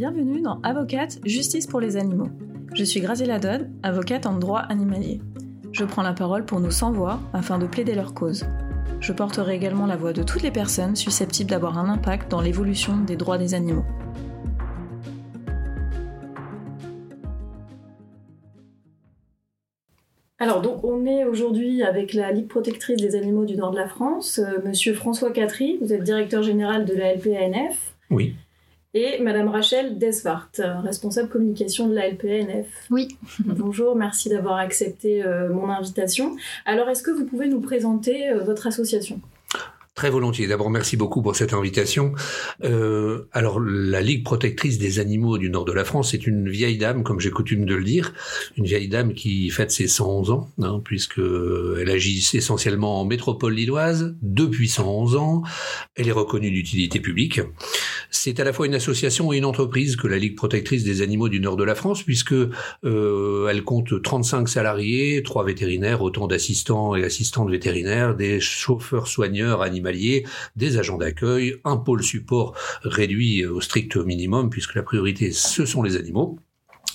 Bienvenue dans Avocate Justice pour les animaux. Je suis Graziella Dodd, avocate en droit animalier. Je prends la parole pour nos sans-voix afin de plaider leur cause. Je porterai également la voix de toutes les personnes susceptibles d'avoir un impact dans l'évolution des droits des animaux. Alors, donc, on est aujourd'hui avec la Ligue protectrice des animaux du nord de la France. Euh, Monsieur François Catry, vous êtes directeur général de la LPANF. Oui. Et Madame Rachel Desvart, responsable communication de la LPANF. Oui. Bonjour, merci d'avoir accepté euh, mon invitation. Alors, est-ce que vous pouvez nous présenter euh, votre association? Très volontiers. D'abord, merci beaucoup pour cette invitation. Euh, alors, la Ligue protectrice des animaux du nord de la France est une vieille dame, comme j'ai coutume de le dire, une vieille dame qui fête ses 111 ans, hein, puisque elle agit essentiellement en métropole lilloise depuis 111 ans. Elle est reconnue d'utilité publique. C'est à la fois une association et une entreprise que la Ligue protectrice des animaux du nord de la France, puisque euh, elle compte 35 salariés, trois vétérinaires, autant d'assistants et assistantes vétérinaires, des chauffeurs soigneurs des agents d'accueil, un pôle support réduit au strict minimum puisque la priorité ce sont les animaux.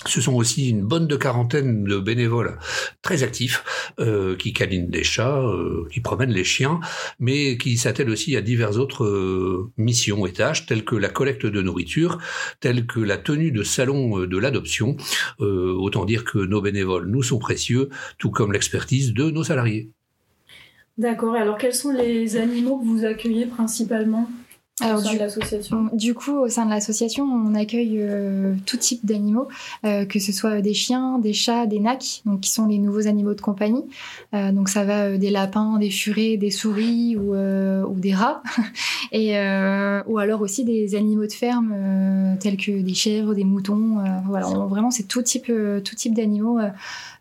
Ce sont aussi une bonne de quarantaine de bénévoles très actifs euh, qui câlinent des chats, euh, qui promènent les chiens, mais qui s'attellent aussi à diverses autres euh, missions et tâches telles que la collecte de nourriture, telles que la tenue de salon de l'adoption. autant dire que nos bénévoles nous sont précieux, tout comme l'expertise de nos salariés. D'accord. Alors, quels sont les animaux que vous accueillez principalement alors, du, du coup, au sein de l'association, on accueille euh, tout type d'animaux, euh, que ce soit des chiens, des chats, des nacs, donc qui sont les nouveaux animaux de compagnie. Euh, donc ça va des lapins, des furets, des souris ou, ou des rats, et ou alors aussi des animaux de ferme tels que des chèvres, des moutons. voilà, vraiment c'est tout type, tout type d'animaux,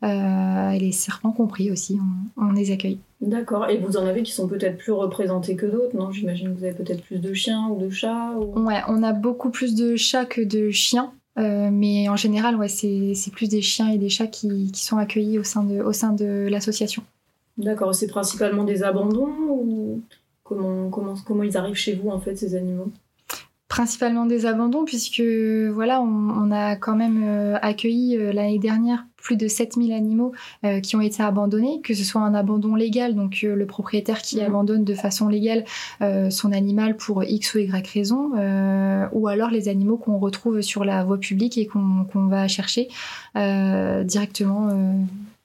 et les serpents compris aussi. on les accueille. D'accord. Et vous en avez qui sont peut-être plus représentés que d'autres, non? J'imagine que vous avez peut-être plus de chiens ou de chats Ouais, on a beaucoup plus de chats que de chiens. Euh, mais en général, ouais, c'est plus des chiens et des chats qui, qui, sont accueillis au sein de, au sein de l'association. D'accord. C'est principalement des abandons ou comment, comment, comment ils arrivent chez vous, en fait, ces animaux? Principalement des abandons puisque voilà on, a quand même euh, accueilli euh, l'année dernière plus de 7000 animaux euh, qui ont été abandonnés, que ce soit un abandon légal, donc le propriétaire qui mmh. abandonne de façon légale son animal pour X ou Y raison, ou alors les animaux qu'on retrouve sur la voie publique et qu'on va chercher directement,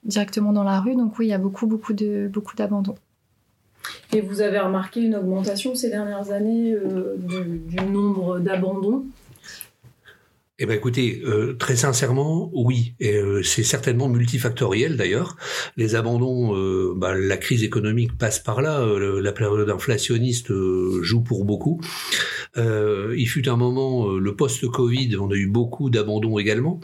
directement dans la rue. Donc oui, il y a beaucoup, beaucoup de beaucoup d'abandons. Et vous avez remarqué une augmentation ces dernières années euh, du, nombre d'abandons? Eh bien, écoutez, euh, très sincèrement, oui. Euh, c'est certainement multifactoriel d'ailleurs. Les abandons, bah, la crise économique passe par là. la période inflationniste joue pour beaucoup. il fut un moment, le post-Covid, on a eu beaucoup d'abandons également.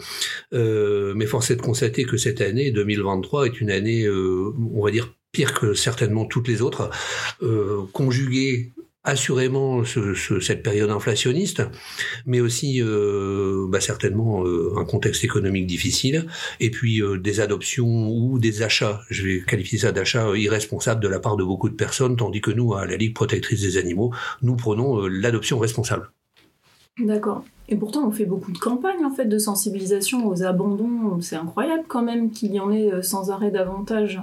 mais force est de constater que cette année, 2023, est une année, on va dire, pire que certainement toutes les autres, assurément cette période inflationniste, mais aussi euh, bah, certainement euh, un contexte économique difficile, et puis euh, des adoptions ou des achats, je vais qualifier ça d'achats irresponsables de la part de beaucoup de personnes, tandis que nous, à la Ligue protectrice des animaux, nous prenons l'adoption responsable. D'accord. Et pourtant, on fait beaucoup de campagnes en fait de sensibilisation aux abandons. C'est incroyable quand même qu'il y en ait sans arrêt davantage.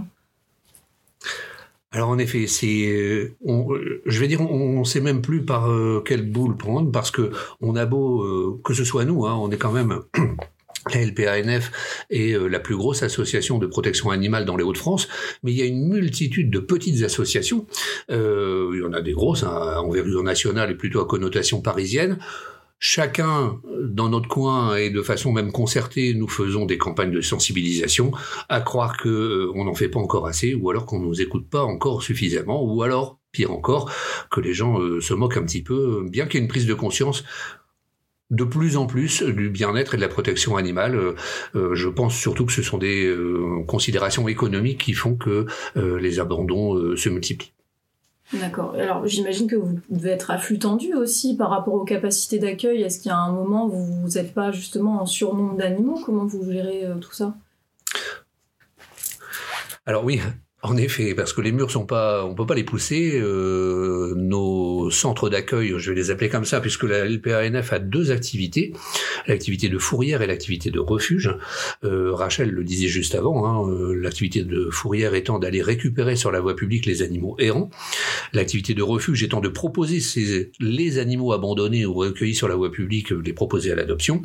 Alors en effet, c'est, euh, euh, je vais dire, on ne sait même plus par euh, quelle boule prendre parce que on a beau, que ce soit nous, hein, on est quand même la LPANF est la plus grosse association de protection animale dans les Hauts-de-France, mais il y a une multitude de petites associations. il y en a des grosses, hein, envergure nationale et plutôt à connotation parisienne chacun dans notre coin et de façon même concertée, nous faisons des campagnes de sensibilisation, à croire que euh, on n'en fait pas encore assez, ou alors qu'on nous écoute pas encore suffisamment, ou alors, pire encore, que les gens euh, se moquent un petit peu, bien qu'il y ait une prise de conscience de plus en plus du bien-être et de la protection animale. Euh, je pense surtout que ce sont des considérations économiques qui font que les abandons se multiplient. D'accord. Alors j'imagine que vous devez être à tendu aussi par rapport aux capacités d'accueil. Est-ce qu'il y a un moment où vous n'êtes pas justement en surnombre d'animaux? Comment vous gérez euh, tout ça? Alors oui, En effet, parce que les murs sont pas, on peut pas les pousser. Euh, nos centres d'accueil, je vais les appeler comme ça, puisque la LPANF a deux activités, l'activité de fourrière et l'activité de refuge. Euh, Rachel le disait juste avant, hein, euh, l'activité de fourrière étant d'aller récupérer sur la voie publique les animaux errants, l'activité de refuge étant de proposer ces, les animaux abandonnés ou recueillis sur la voie publique, euh, les proposer à l'adoption.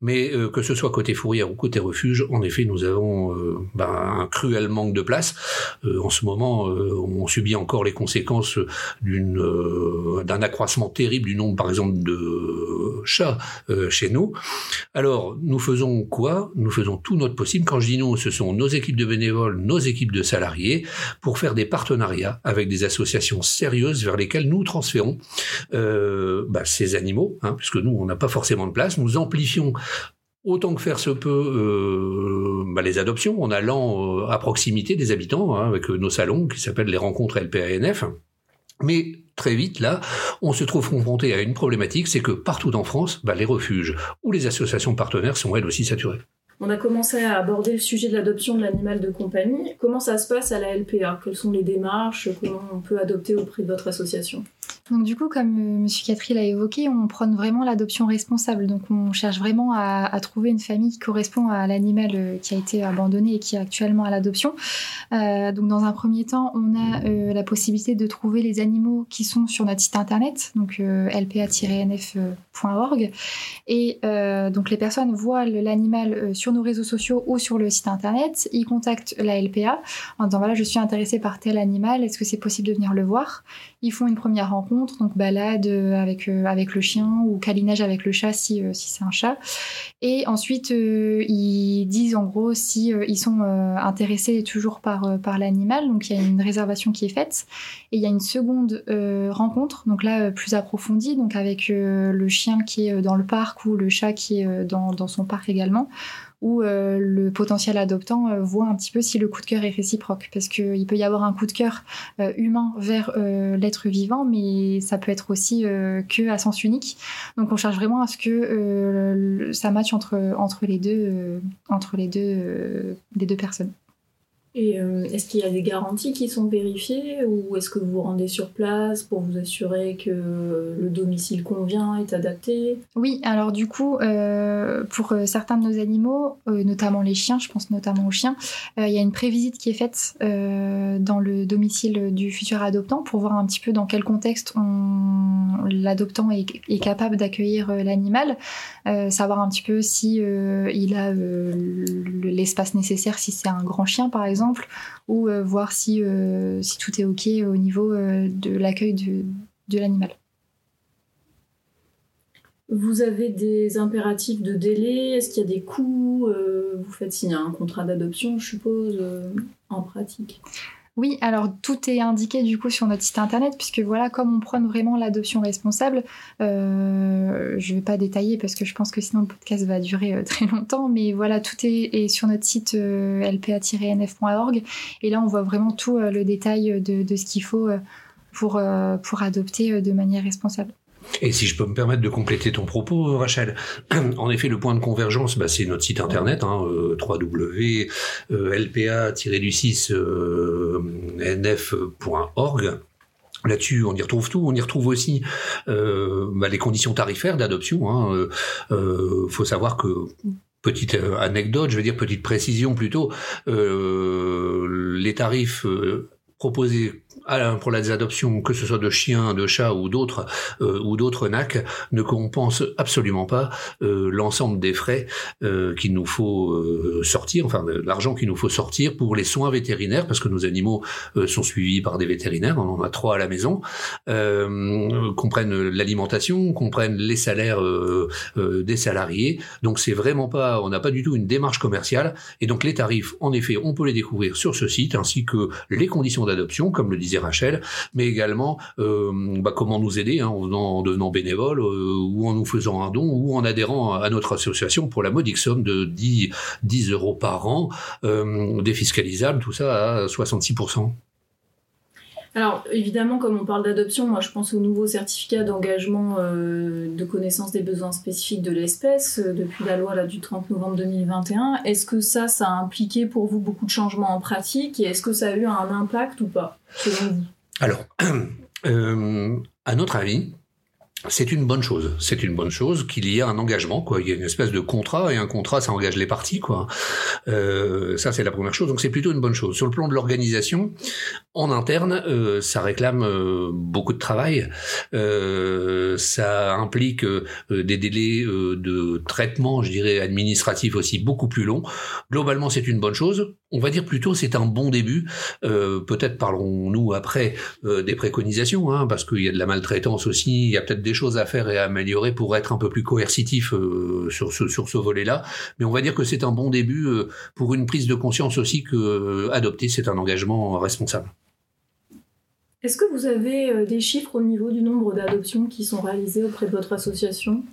Mais euh, que ce soit côté fourrière ou côté refuge, en effet, nous avons ben, un cruel manque de place. Euh, en ce moment, euh, on subit encore les conséquences euh, d'un accroissement terrible du nombre, par exemple, de chats chez nous. Alors, nous faisons quoi? Nous faisons tout notre possible. Quand je dis nous, ce sont nos équipes de bénévoles, nos équipes de salariés, pour faire des partenariats avec des associations sérieuses vers lesquelles nous transférons bah, ces animaux, hein, puisque nous, on n'a pas forcément de place. Nous amplifions autant que faire se peut euh, bah, les adoptions en allant euh, à proximité des habitants hein, avec nos salons qui s'appellent les rencontres LPANF. Mais très vite, là, on se trouve confronté à une problématique, c'est que partout en France, bah, les refuges ou les associations partenaires sont elles aussi saturées. On a commencé à aborder le sujet de l'adoption de l'animal de compagnie. Comment ça se passe à la LPA Quelles sont les démarches? Comment on peut adopter auprès de votre association? Donc du coup, comme euh, M. Catry l'a évoqué, on prône vraiment l'adoption responsable. Donc on cherche vraiment à, trouver une famille qui correspond à l'animal euh, qui a été abandonné et qui est actuellement à l'adoption. Euh, donc dans un premier temps, on a la possibilité de trouver les animaux qui sont sur notre site internet, donc lpa-nf.org. Et donc les personnes voient l'animal sur nos réseaux sociaux ou sur le site internet. Ils contactent la LPA en disant voilà, je suis intéressé par tel animal, est-ce que c'est possible de venir le voir? Ils font une première rencontre donc balade euh, avec, euh, avec le chien ou câlinage avec le chat si, euh, si c'est un chat. Et ensuite, ils disent en gros si ils sont intéressés toujours par, par l'animal. Donc il y a une réservation qui est faite. Et il y a une seconde rencontre, donc là plus approfondie, donc avec le chien qui est dans le parc ou le chat qui est dans, dans son parc également où euh, le potentiel adoptant euh, voit un petit peu si le coup de cœur est réciproque. Parce qu'il peut y avoir un coup de cœur euh, humain vers l'être vivant, mais ça peut être aussi que à sens unique. Donc on cherche vraiment à ce que ça matche entre, entre les deux, entre les deux, les deux personnes. Et euh, est-ce qu'il y a des garanties qui sont vérifiées ou est-ce que vous vous rendez sur place pour vous assurer que le domicile convient, est adapté? Oui, alors du coup, euh, pour euh, certains de nos animaux, notamment les chiens, je pense notamment aux chiens, il y a une prévisite qui est faite dans le domicile du futur adoptant pour voir un petit peu dans quel contexte l'adoptant est, est, capable d'accueillir l'animal, savoir un petit peu si il a l'espace nécessaire, si c'est un grand chien par exemple ou euh, voir si, euh, si tout est OK au niveau euh, de l'accueil de, de l'animal. Vous avez des impératifs de délai? Est-ce qu'il y a des coûts? Vous faites signer un contrat d'adoption, je suppose, en pratique oui, alors tout est indiqué du coup sur notre site internet, puisque voilà, comme on prône vraiment l'adoption responsable, euh, je ne vais pas détailler parce que je pense que sinon le podcast va durer euh, très longtemps, mais voilà, tout est, sur notre site euh, lpa-nf.org, et là on voit vraiment tout le détail de, de ce qu'il faut pour, pour adopter de manière responsable. Et si je peux me permettre de compléter ton propos, Rachel, en effet, le point de convergence, bah, c'est notre site internet, hein, euh, www.lpa-du6nf.org. Là-dessus, on y retrouve tout. On y retrouve aussi euh, bah, les conditions tarifaires d'adoption. Hein. Euh, faut savoir que petite anecdote, je veux dire petite précision plutôt, les tarifs proposés pour les adoptions, que ce soit de chiens, de chats ou d'autres euh, ou d'autres NAC, ne compense absolument pas euh, l'ensemble des frais euh, qu'il nous faut euh, sortir, enfin l'argent qu'il nous faut sortir pour les soins vétérinaires, parce que nos animaux euh, sont suivis par des vétérinaires, on en a trois à la maison, comprennent l'alimentation, comprennent les salaires des salariés. Donc c'est vraiment pas, on n'a pas du tout une démarche commerciale, et donc les tarifs, en effet, on peut les découvrir sur ce site, ainsi que les conditions d'adoption, comme le disait Rachel, mais également euh, bah, comment nous aider hein, en, devenant bénévole euh, ou en nous faisant un don ou en adhérant à notre association pour la modique somme de 10, 10 euros par an, euh, défiscalisable, tout ça à 66%. Alors évidemment, comme on parle d'adoption, moi je pense au nouveau certificat d'engagement euh, de connaissance des besoins spécifiques de l'espèce euh, depuis la loi du 30 novembre 2021. Est-ce que ça, ça a impliqué pour vous beaucoup de changements en pratique et est-ce que ça a eu un impact ou pas, selon vous? Alors, euh, à notre avis, c'est une bonne chose. C'est une bonne chose qu'il y ait un engagement, quoi. Il y a une espèce de contrat et un contrat, ça engage les parties, quoi. Euh, ça, c'est la première chose. Donc, c'est plutôt une bonne chose. Sur le plan de l'organisation, en interne, euh, ça réclame euh, beaucoup de travail. Euh, ça implique euh, des délais de traitement, je dirais, administratif aussi beaucoup plus longs. Globalement, c'est une bonne chose. On va dire plutôt c'est un bon début. peut-être parlerons-nous après des préconisations, hein, parce qu'il y a de la maltraitance aussi. Il y a peut-être des choses à faire et à améliorer pour être un peu plus coercitif euh, sur ce sur ce volet-là. Mais on va dire que c'est un bon début euh, pour une prise de conscience aussi que euh, adopter c'est un engagement responsable. Est-ce que vous avez des chiffres au niveau du nombre d'adoptions qui sont réalisées auprès de votre association?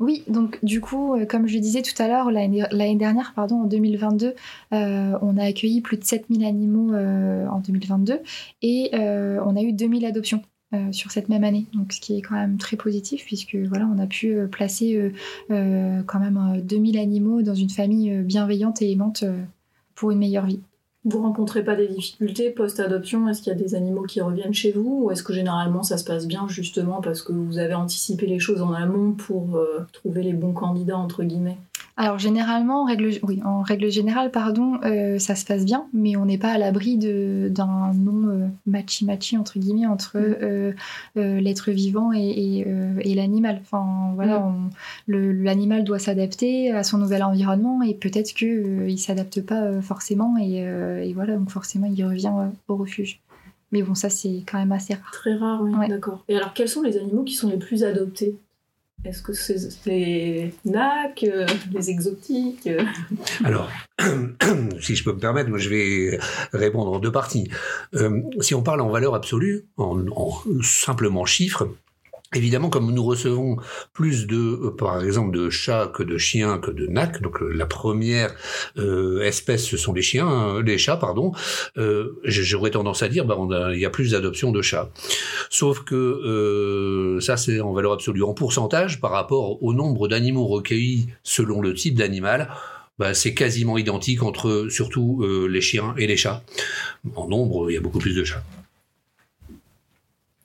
Oui, donc du coup, comme je disais tout à l'heure, l'année dernière, pardon, en 2022, on a accueilli plus de 7000 animaux en 2022 et on a eu 2000 adoptions. Euh, sur cette même année, donc ce qui est quand même très positif puisque voilà on a pu euh, placer euh, quand même 2000 animaux dans une famille bienveillante et aimante pour une meilleure vie. Vous rencontrez pas des difficultés post-adoption? Est-ce qu'il y a des animaux qui reviennent chez vous? Ou est-ce que généralement ça se passe bien justement parce que vous avez anticipé les choses en amont pour trouver les bons candidats entre guillemets? Alors généralement, en règle, oui, en règle générale, pardon, euh, ça se passe bien, mais on n'est pas à l'abri d'un non euh, matchy-matchy entre guillemets entre mm. euh, l'être vivant et, l'animal. Enfin voilà, mm. l'animal doit s'adapter à son nouvel environnement et peut-être que il s'adapte pas forcément et, voilà donc forcément il revient au refuge. Mais bon, ça c'est quand même assez rare. Très rare, oui, d'accord. Et alors, quels sont les animaux qui sont les plus adoptés? Est-ce que c'est les NAC, euh, les exotiques euh? Alors, si je peux me permettre, je vais répondre en deux parties. Euh, si on parle en valeur absolue, en simplement chiffres, Évidemment, comme nous recevons plus de, euh, par exemple, de chats que de chiens que de nacs, donc euh, la première euh, espèce, ce sont les chiens, hein, les chats, pardon. J'aurais tendance à dire, bah, il y a plus d'adoption de chats. Sauf que ça, c'est en valeur absolue, en pourcentage par rapport au nombre d'animaux recueillis selon le type d'animal. Bah, c'est quasiment identique entre surtout les chiens et les chats. En nombre, il y a beaucoup plus de chats.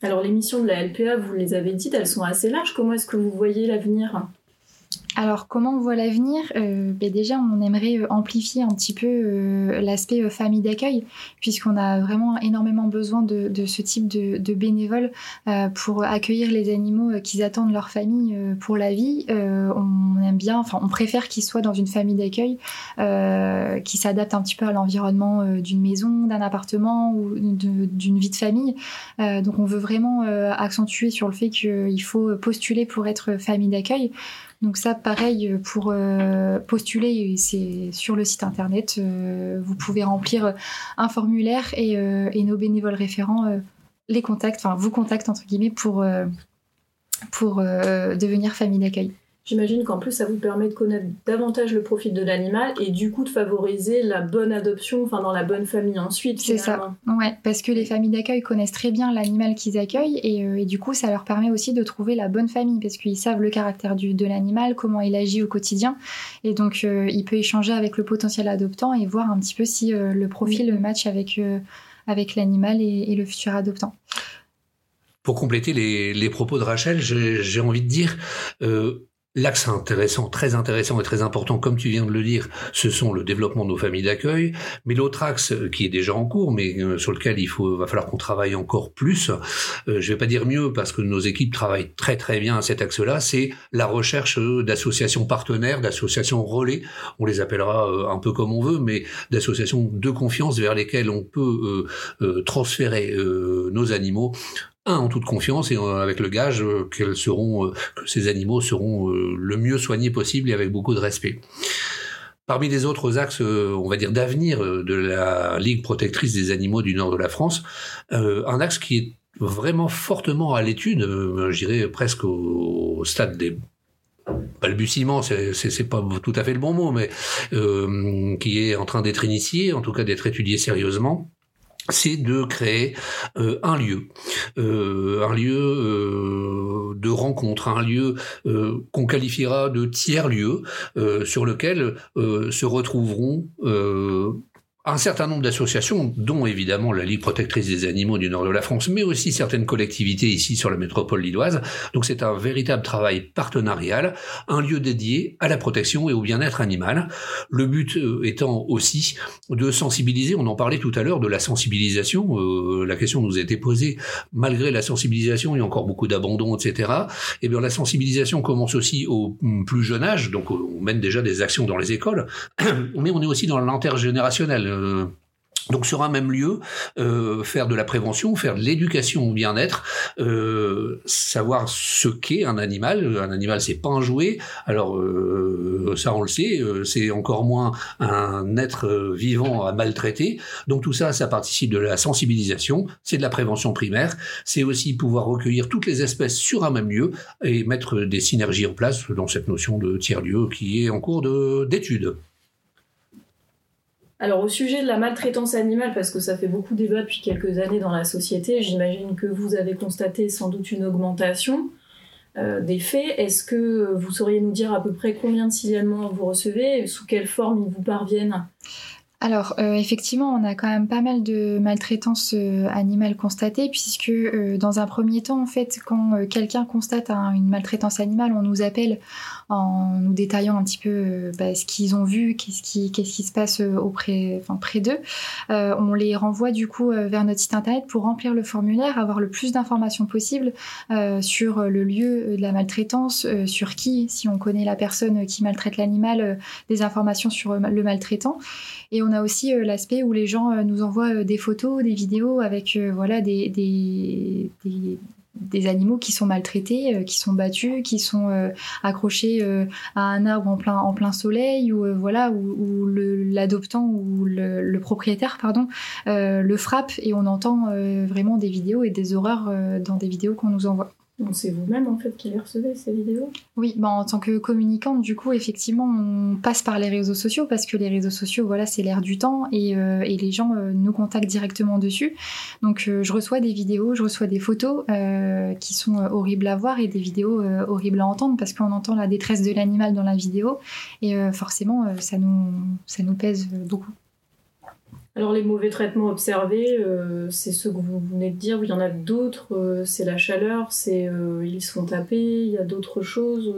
Alors les missions de la LPA, vous les avez dites, elles sont assez larges. Comment est-ce que vous voyez l'avenir? Alors, comment on voit l'avenir euh, ben Déjà, on aimerait euh, amplifier un petit peu euh, l'aspect famille d'accueil, puisqu'on a vraiment énormément besoin de, ce type de, bénévoles pour accueillir les animaux qu'ils attendent leur famille pour la vie. on aime bien, enfin, on préfère qu'ils soient dans une famille d'accueil qui s'adapte un petit peu à l'environnement d'une maison, d'un appartement ou d'une vie de famille. donc, on veut vraiment accentuer sur le fait qu'il faut postuler pour être famille d'accueil. Donc ça, pareil, pour euh, postuler, c'est sur le site internet. Euh, vous pouvez remplir un formulaire et, euh, nos bénévoles référents les contactent, enfin vous contactent entre guillemets pour, pour devenir famille d'accueil. J'imagine qu'en plus, ça vous permet de connaître davantage le profil de l'animal et du coup de favoriser la bonne adoption, enfin dans la bonne famille ensuite. C'est ça. Ouais, parce que les familles d'accueil connaissent très bien l'animal qu'ils accueillent et, euh, et, du coup, ça leur permet aussi de trouver la bonne famille parce qu'ils savent le caractère du, de l'animal, comment il agit au quotidien et donc euh, il peut échanger avec le potentiel adoptant et voir un petit peu si euh, le profil match avec, avec l'animal et, et, le futur adoptant. Pour compléter les, les propos de Rachel, j'ai envie de dire L'axe intéressant, très intéressant et très important, comme tu viens de le dire, ce sont le développement de nos familles d'accueil. Mais l'autre axe euh, qui est déjà en cours, mais euh, sur lequel il faut, va falloir qu'on travaille encore plus, euh, je vais pas dire mieux parce que nos équipes travaillent très très bien à cet axe-là, c'est la recherche d'associations partenaires, d'associations relais, on les appellera un peu comme on veut, mais d'associations de confiance vers lesquelles on peut transférer nos animaux un en toute confiance et euh, avec le gage euh, qu'elles seront, euh, que ces animaux seront le mieux soignés possible et avec beaucoup de respect. Parmi les autres axes, on va dire d'avenir de la Ligue protectrice des animaux du nord de la France, un axe qui est vraiment fortement à l'étude, je dirais presque au, stade des balbutiements, c'est pas tout à fait le bon mot, mais qui est en train d'être initié, en tout cas d'être étudié sérieusement, c'est de créer euh, un lieu, euh, un lieu euh, de rencontre, un lieu qu'on qualifiera de tiers lieu, sur lequel se retrouveront un certain nombre d'associations, dont évidemment la Ligue protectrice des animaux du nord de la France, mais aussi certaines collectivités ici sur la métropole lilloise. Donc c'est un véritable travail partenarial, un lieu dédié à la protection et au bien-être animal. Le but euh, étant aussi de sensibiliser, on en parlait tout à l'heure de la sensibilisation, euh, la question nous a été posée, malgré la sensibilisation, il y a encore beaucoup d'abandon, etc. Et eh bien la sensibilisation commence aussi au plus jeune âge, donc on mène déjà des actions dans les écoles, mais on est aussi dans l'intergénérationnel euh, donc sur un même lieu, euh, faire de la prévention, faire de l'éducation au bien-être, euh, savoir ce qu'est un animal. Un animal, c'est pas un jouet. Alors ça, on le sait. c'est encore moins un être vivant à maltraiter. Donc tout ça, ça participe de la sensibilisation. C'est de la prévention primaire. C'est aussi pouvoir recueillir toutes les espèces sur un même lieu et mettre des synergies en place dans cette notion de tiers lieu qui est en cours d'étude. Alors au sujet de la maltraitance animale, parce que ça fait beaucoup débat depuis quelques années dans la société, j'imagine que vous avez constaté sans doute une augmentation euh, des faits. Est-ce que vous sauriez nous dire à peu près combien de signalements vous recevez, sous quelle forme ils vous parviennent? Alors euh, effectivement, on a quand même pas mal de maltraitance euh, animale constatée, puisque dans un premier temps, en fait, quand quelqu'un constate une maltraitance animale, on nous appelle en nous détaillant un petit peu euh, bah, ce qu'ils ont vu, qu'est-ce qui, se passe euh, auprès, près d'eux. Euh, on les renvoie du coup vers notre site internet pour remplir le formulaire, avoir le plus d'informations possible sur le lieu de la maltraitance, sur qui, si on connaît la personne qui maltraite l'animal, des informations sur le maltraitant. Et on a aussi l'aspect où les gens nous envoient des photos, des vidéos avec voilà des des animaux qui sont maltraités, euh, qui sont battus, qui sont euh, accrochés euh, à un arbre en plein, en plein soleil, ou voilà, où, l'adoptant ou le, propriétaire, pardon, le frappe et on entend vraiment des vidéos et des horreurs dans des vidéos qu'on nous envoie. C'est vous-même en fait qui les recevez ces vidéos? Oui, bah, en tant que communicante, du coup, effectivement, on passe par les réseaux sociaux parce que les réseaux sociaux, voilà, c'est l'air du temps et, euh, les gens euh, nous contactent directement dessus. Donc, euh, je reçois des vidéos, je reçois des photos qui sont horribles à voir et des vidéos horribles à entendre parce qu'on entend la détresse de l'animal dans la vidéo et forcément, ça nous, ça nous pèse beaucoup. Alors les mauvais traitements observés, euh, c'est ceux que vous venez de dire, il y en a d'autres, euh, c'est la chaleur, c'est euh, ils se font taper, il y a d'autres choses.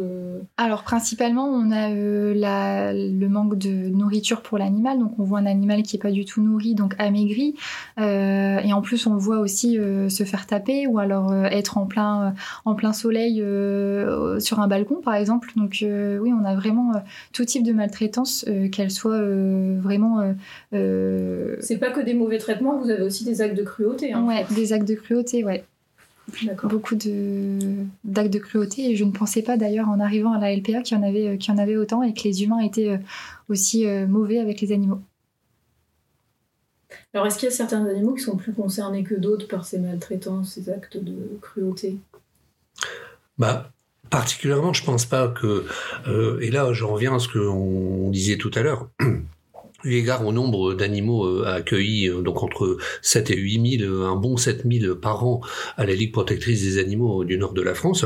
Alors principalement, on a le manque de nourriture pour l'animal, donc on voit un animal qui est pas du tout nourri, donc amaigri, et en plus on voit aussi se faire taper ou alors être en plein en plein soleil sur un balcon par exemple. Donc oui, on a vraiment tout type de maltraitance, qu'elle soit vraiment c'est pas que des mauvais traitements, vous avez aussi des actes de cruauté. Hein, ouais, des actes de cruauté, ouais. Beaucoup d'actes de cruauté et je ne pensais pas d'ailleurs en arrivant à la LPA qu'il y en avait, euh, qu'il y en avait autant et que les humains étaient euh, aussi euh, mauvais avec les animaux. Alors est-ce qu'il y a certains animaux qui sont plus concernés que d'autres par ces maltraitances, ces actes de cruauté? Bah particulièrement, je pense pas que. et là, je reviens à ce qu'on disait tout à l'heure. Eu égard au nombre d'animaux euh, accueillis, euh, donc entre 7 et 8 000, un bon 7 000 par an à la Ligue protectrice des animaux du nord de la France.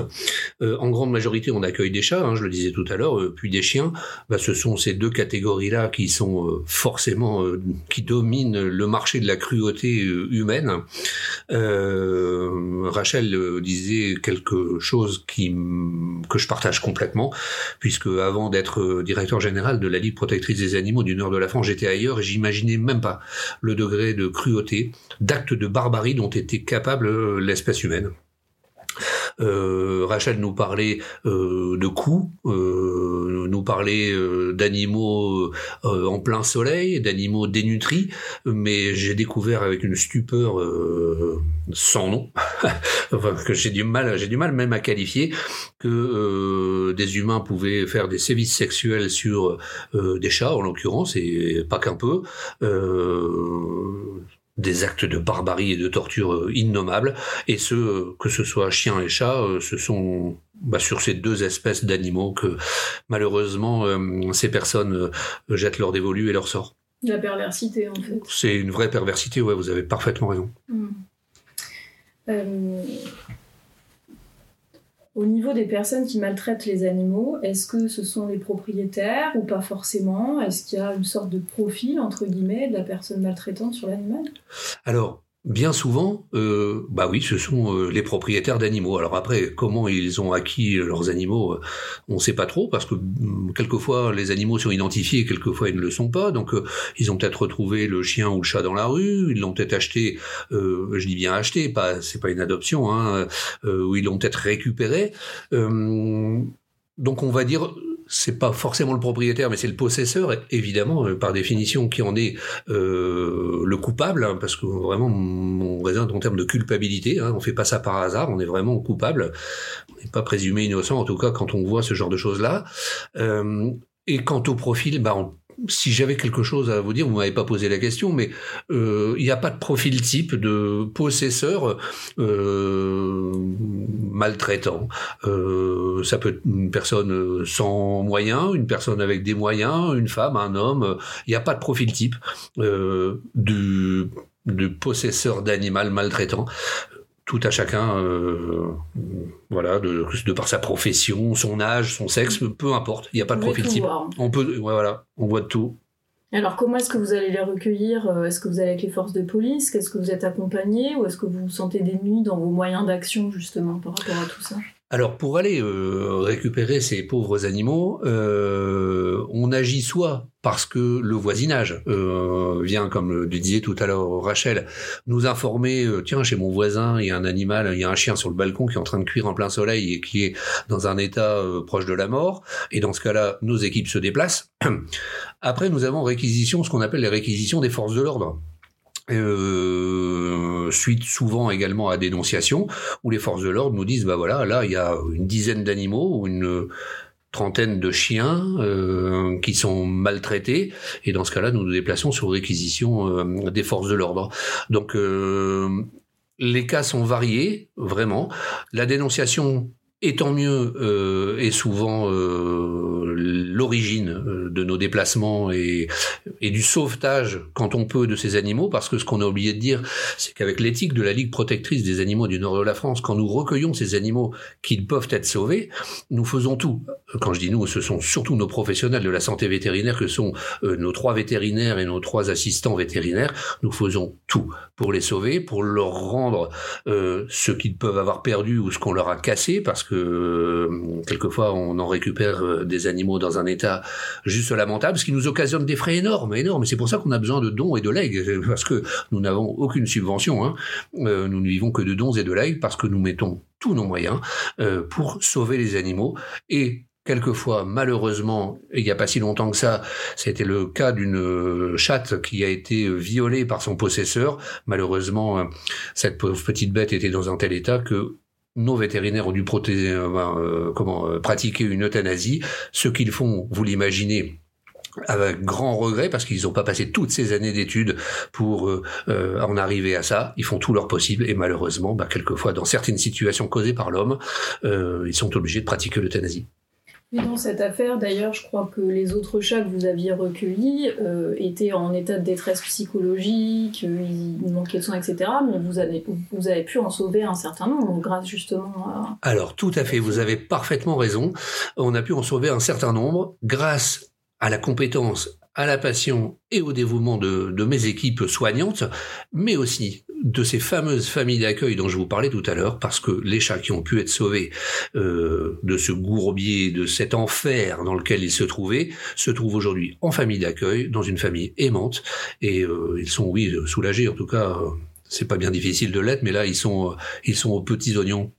Euh, en grande majorité, on accueille des chats, hein, je le disais tout à l'heure, puis des chiens. Bah, ce sont ces deux catégories-là qui sont forcément, qui dominent le marché de la cruauté humaine. Rachel disait quelque chose qui, que je partage complètement, puisque avant d'être directeur général de la Ligue protectrice des animaux du nord de la France, j'étais ailleurs et j'imaginais même pas le degré de cruauté, d'actes de barbarie dont était capable euh, l'espèce humaine. Euh, Rachel nous parlait euh, de coups, nous parlait d'animaux en plein soleil, d'animaux dénutris, mais j'ai découvert avec une stupeur sans nom, que j'ai du mal, j'ai du mal même à qualifier, que des humains pouvaient faire des sévices sexuels sur des chats en l'occurrence, et pas qu'un peu des actes de barbarie et de torture euh, innommables, et ce, euh, que ce soit chien et chat, euh, ce sont bah, sur ces deux espèces d'animaux que malheureusement ces personnes jettent leur dévolu et leur sort. La perversité, en fait. C'est une vraie perversité, ouais, vous avez parfaitement raison. Hmm. Euh, au niveau des personnes qui maltraitent les animaux, est-ce que ce sont les propriétaires ou pas forcément? Est-ce qu'il y a une sorte de profil, entre guillemets, de la personne maltraitante sur l'animal? Alors, Bien souvent, euh, bah oui, ce sont euh, les propriétaires d'animaux. Alors après, comment ils ont acquis leurs animaux, euh, on ne sait pas trop, parce que mm, quelquefois les animaux sont identifiés, quelquefois ils ne le sont pas. Donc euh, ils ont peut-être retrouvé le chien ou le chat dans la rue, ils l'ont peut-être acheté, je dis bien acheté, pas c'est pas une adoption, hein, ou ils l'ont peut-être récupéré. donc on va dire c'est pas forcément le propriétaire, mais c'est le possesseur, évidemment, euh, par définition, qui en est euh, le coupable, hein, parce que vraiment, on raisonne en termes de culpabilité. Hein, on fait pas ça par hasard, on est vraiment coupable. On n'est pas présumé innocent, en tout cas, quand on voit ce genre de choses-là. Euh, et quant au profil, bah, on si j'avais quelque chose à vous dire, vous m'avez pas posé la question, mais euh, il n'y a pas de profil type de possesseur euh, maltraitant. Euh, ça peut être une personne sans moyens, une personne avec des moyens, une femme, un homme. Il n'y a pas de profil type du, du possesseur d'animal maltraitant tout à chacun, euh, voilà, de, de, par sa profession, son âge, son sexe, peu importe. Il n'y a pas de profil type. On peut, voilà, on voit de tout. Alors comment est-ce que vous allez les recueillir euh, Est-ce que vous allez avec les forces de police Est-ce que vous êtes accompagné Ou est-ce que vous vous sentez démuni dans vos moyens d'action justement par rapport à tout ça? Alors pour aller euh, récupérer ces pauvres animaux, euh, on agit soit parce que le voisinage euh, vient, comme le disait tout à l'heure Rachel, nous informer, tiens, chez mon voisin, il y a un animal, il y a un chien sur le balcon qui est en train de cuire en plein soleil et qui est dans un état proche de la mort, et dans ce cas-là, nos équipes se déplacent. Après, nous avons réquisition, ce qu'on appelle les réquisitions des forces de l'ordre euh, suite souvent également à dénonciation, où les forces de l'ordre nous disent, bah voilà, là il y a une dizaine d'animaux ou une trentaine de chiens euh, qui sont maltraités, et dans ce cas-là, nous nous déplaçons sur réquisition euh, des forces de l'ordre. Donc les cas sont variés, vraiment. La dénonciation et tant mieux euh, est souvent euh, l'origine euh, de nos déplacements et, du sauvetage quand on peut de ces animaux, parce que ce qu'on a oublié de dire, c'est qu'avec l'éthique de la Ligue protectrice des animaux du nord de la France, quand nous recueillons ces animaux qui peuvent être sauvés, nous faisons tout. Quand je dis nous, ce sont surtout nos professionnels de la santé vétérinaire, que sont nos trois vétérinaires et nos trois assistants vétérinaires, nous faisons tout pour les sauver, pour leur rendre ce qu'ils peuvent avoir perdu ou ce qu'on leur a cassé, parce que que euh, quelquefois on en récupère euh, des animaux dans un état juste lamentable, ce qui nous occasionne des frais énormes, énormes. C'est pour ça qu'on a besoin de dons et de legs, parce que nous n'avons aucune subvention. Hein. Euh, nous ne vivons que de dons et de legs parce que nous mettons tous nos moyens pour sauver les animaux et quelquefois, malheureusement, il n'y a pas si longtemps que ça, c'était le cas d'une chatte qui a été violée par son possesseur. Malheureusement, cette pauvre petite bête était dans un tel état que nos vétérinaires ont dû euh, euh, euh, pratiquer une euthanasie. Ce qu'ils font, vous l'imaginez, avec grand regret parce qu'ils n'ont pas passé toutes ces années d'études pour en arriver à ça. Ils font tout leur possible et malheureusement, bah, quelquefois, dans certaines situations causées par l'homme, ils sont obligés de pratiquer l'euthanasie. Oui, dans cette affaire, d'ailleurs, je crois que les autres chats que vous aviez recueillis euh, étaient en état de détresse psychologique, euh, ils manquaient de soins, etc. Mais vous avez pu en sauver un certain nombre grâce justement à... Alors, tout à fait, vous avez parfaitement raison. On a pu en sauver un certain nombre grâce à la compétence à la passion et au dévouement de, mes équipes soignantes, mais aussi de ces fameuses familles d'accueil dont je vous parlais tout à l'heure, parce que les chats qui ont pu être sauvés euh, de ce gourbier, de cet enfer dans lequel ils se trouvaient, se trouvent aujourd'hui en famille d'accueil, dans une famille aimante, et euh, ils sont, oui, soulagés. En tout cas, euh, c'est pas bien difficile de l'être, mais là, ils sont, ils sont aux petits oignons.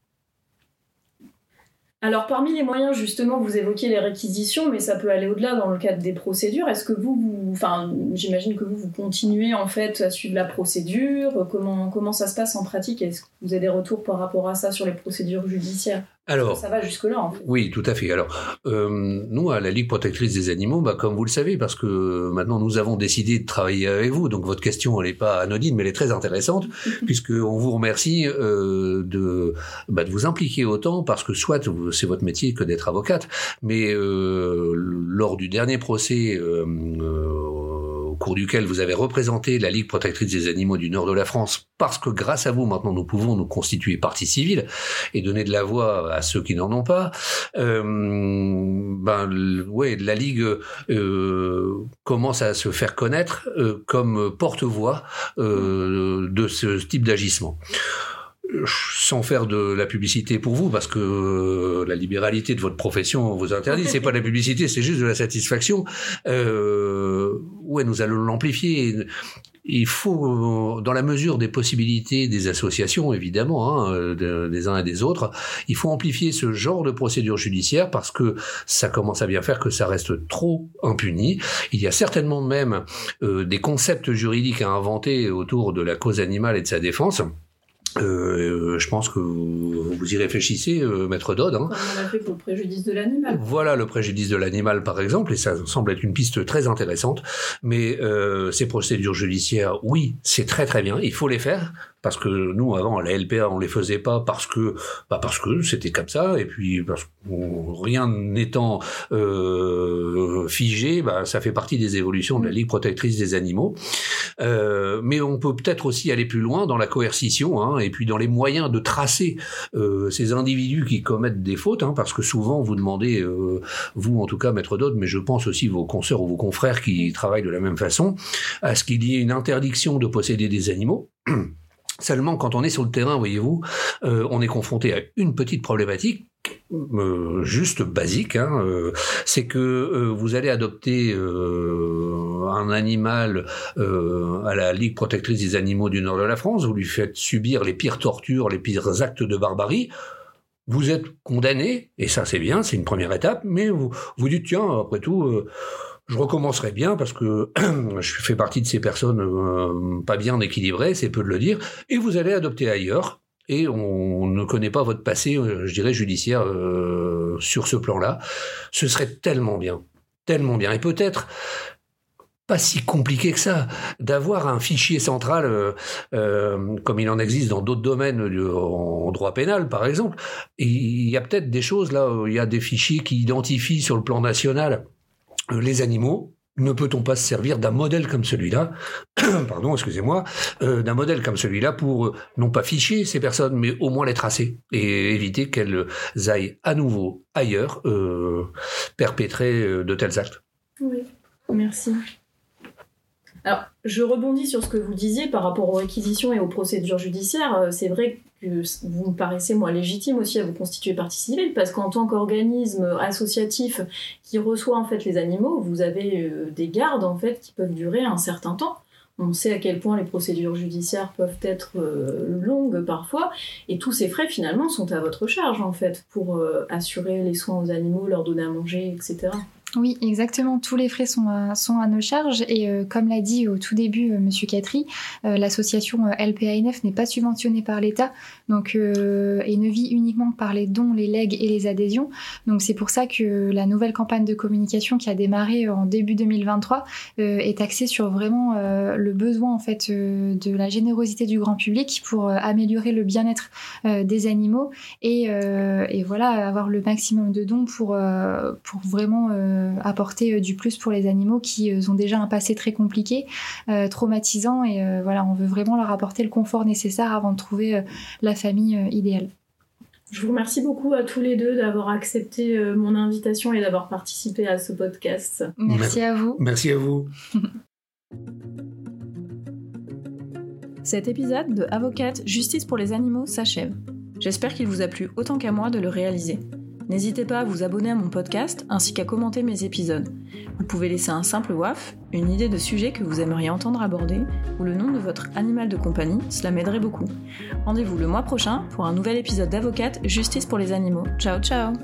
Alors parmi les moyens justement, vous évoquiez les réquisitions, mais ça peut aller au-delà dans le cadre des procédures. Est-ce que vous, vous enfin, j'imagine que vous, vous continuez en fait à suivre la procédure. Comment comment ça se passe en pratique? Est-ce que vous avez des retours par rapport à ça sur les procédures judiciaires? Alors, ça va jusque-là, en fait. Oui, tout à fait. Alors, euh, nous, à la Ligue protectrice des animaux, bah, comme vous le savez, parce que maintenant nous avons décidé de travailler avec vous, donc votre question, elle n'est pas anodine, mais elle est très intéressante, puisqu'on vous remercie euh, de, bah, de vous impliquer autant, parce que soit c'est votre métier que d'être avocate, mais euh, lors du dernier procès cours duquel vous avez représenté la Ligue protectrice des animaux du nord de la France, parce que grâce à vous, maintenant, nous pouvons nous constituer partie civile et donner de la voix à ceux qui n'en ont pas. Euh, ben, ouais, la Ligue euh, commence à se faire connaître euh, comme porte-voix de ce type d'agissement sans faire de la publicité pour vous, parce que euh, la libéralité de votre profession vous interdit. C'est pas de la publicité, c'est juste de la satisfaction. Euh, ouais, nous allons l'amplifier. Il faut, dans la mesure des possibilités des associations, évidemment, hein, des uns et des autres, il faut amplifier ce genre de procédure judiciaire parce que ça commence à bien faire que ça reste trop impuni. Il y a certainement même euh, des concepts juridiques à inventer autour de la cause animale et de sa défense. Euh, je pense que vous, vous y réfléchissez, euh, maître Dodd. Hein. On fait pour le préjudice de l'animal. Voilà le préjudice de l'animal, par exemple, et ça semble être une piste très intéressante. Mais euh, ces procédures judiciaires, oui, c'est très très bien. Il faut les faire parce que nous avant à la LPA on les faisait pas parce que bah parce que c'était comme ça et puis parce que rien n'étant euh, figé bah ça fait partie des évolutions de la Ligue protectrice des animaux euh, mais on peut peut-être aussi aller plus loin dans la coercition hein, et puis dans les moyens de tracer euh, ces individus qui commettent des fautes hein, parce que souvent vous demandez euh, vous en tout cas maître Dodd mais je pense aussi vos consoeurs ou vos confrères qui travaillent de la même façon à ce qu'il y ait une interdiction de posséder des animaux. Seulement, quand on est sur le terrain, voyez-vous, euh, on est confronté à une petite problématique juste basique, hein, c'est que vous allez adopter euh, animal à la Ligue protectrice des animaux du nord de la France, vous lui faites subir les pires tortures, les pires actes de barbarie. Vous êtes condamné, et ça c'est bien, c'est une première étape, mais vous vous dites tiens, après tout je recommencerai bien parce que je fais partie de ces personnes euh, pas bien équilibrées, c'est peu de le dire, et vous allez adopter ailleurs. Et on ne connaît pas votre passé, euh, je dirais, judiciaire euh, sur ce plan-là. Ce serait tellement bien, tellement bien. Et peut-être pas si compliqué que ça d'avoir un fichier central comme il en existe dans d'autres domaines en droit pénal par exemple. Il y a peut-être des choses là, il y a des fichiers qui identifient sur le plan national euh, les animaux, ne peut-on pas se servir d'un modèle comme celui-là, pardon, excusez-moi, euh, d'un modèle comme celui-là pour euh, non pas ficher ces personnes, mais au moins les tracer et éviter qu'elles aillent à nouveau ailleurs perpétrer de tels actes. Oui, merci. Alors, je rebondis sur ce que vous disiez par rapport aux réquisitions et aux procédures judiciaires. C'est vrai que vous me paraissez, moi, légitime aussi à vous constituer partie civile, parce qu'en tant qu'organisme associatif qui reçoit en fait les animaux, vous avez euh, des gardes en fait qui peuvent durer un certain temps. On sait à quel point les procédures judiciaires peuvent être euh, longues parfois, et tous ces frais finalement sont à votre charge en fait pour euh, assurer les soins aux animaux, leur donner à manger, etc. Oui, exactement. Tous les frais sont à, sont à nos charges et euh, comme l'a dit au tout début euh, Monsieur Catry, euh, l'association LPANF n'est pas subventionnée par l'État, donc et ne vit uniquement par les dons, les legs et les adhésions. Donc c'est pour ça que la nouvelle campagne de communication qui a démarré en début 2023 est axée sur vraiment le besoin en fait de la générosité du grand public pour améliorer le bien-être des animaux et, et, voilà avoir le maximum de dons pour pour vraiment euh, apporter euh, du plus pour les animaux qui euh, ont déjà un passé très compliqué, traumatisant et voilà, on veut vraiment leur apporter le confort nécessaire avant de trouver la famille idéale. Je vous remercie beaucoup à tous les deux d'avoir accepté mon invitation et d'avoir participé à ce podcast. Merci à vous. Merci à vous. Cet épisode de Avocate Justice pour les animaux s'achève. J'espère qu'il vous a plu autant qu'à moi de le réaliser. N'hésitez pas à vous abonner à mon podcast ainsi qu'à commenter mes épisodes. Vous pouvez laisser un simple WAF, une idée de sujet que vous aimeriez entendre aborder ou le nom de votre animal de compagnie, cela m'aiderait beaucoup. Rendez-vous le mois prochain pour un nouvel épisode d'Avocate Justice pour les animaux. Ciao ciao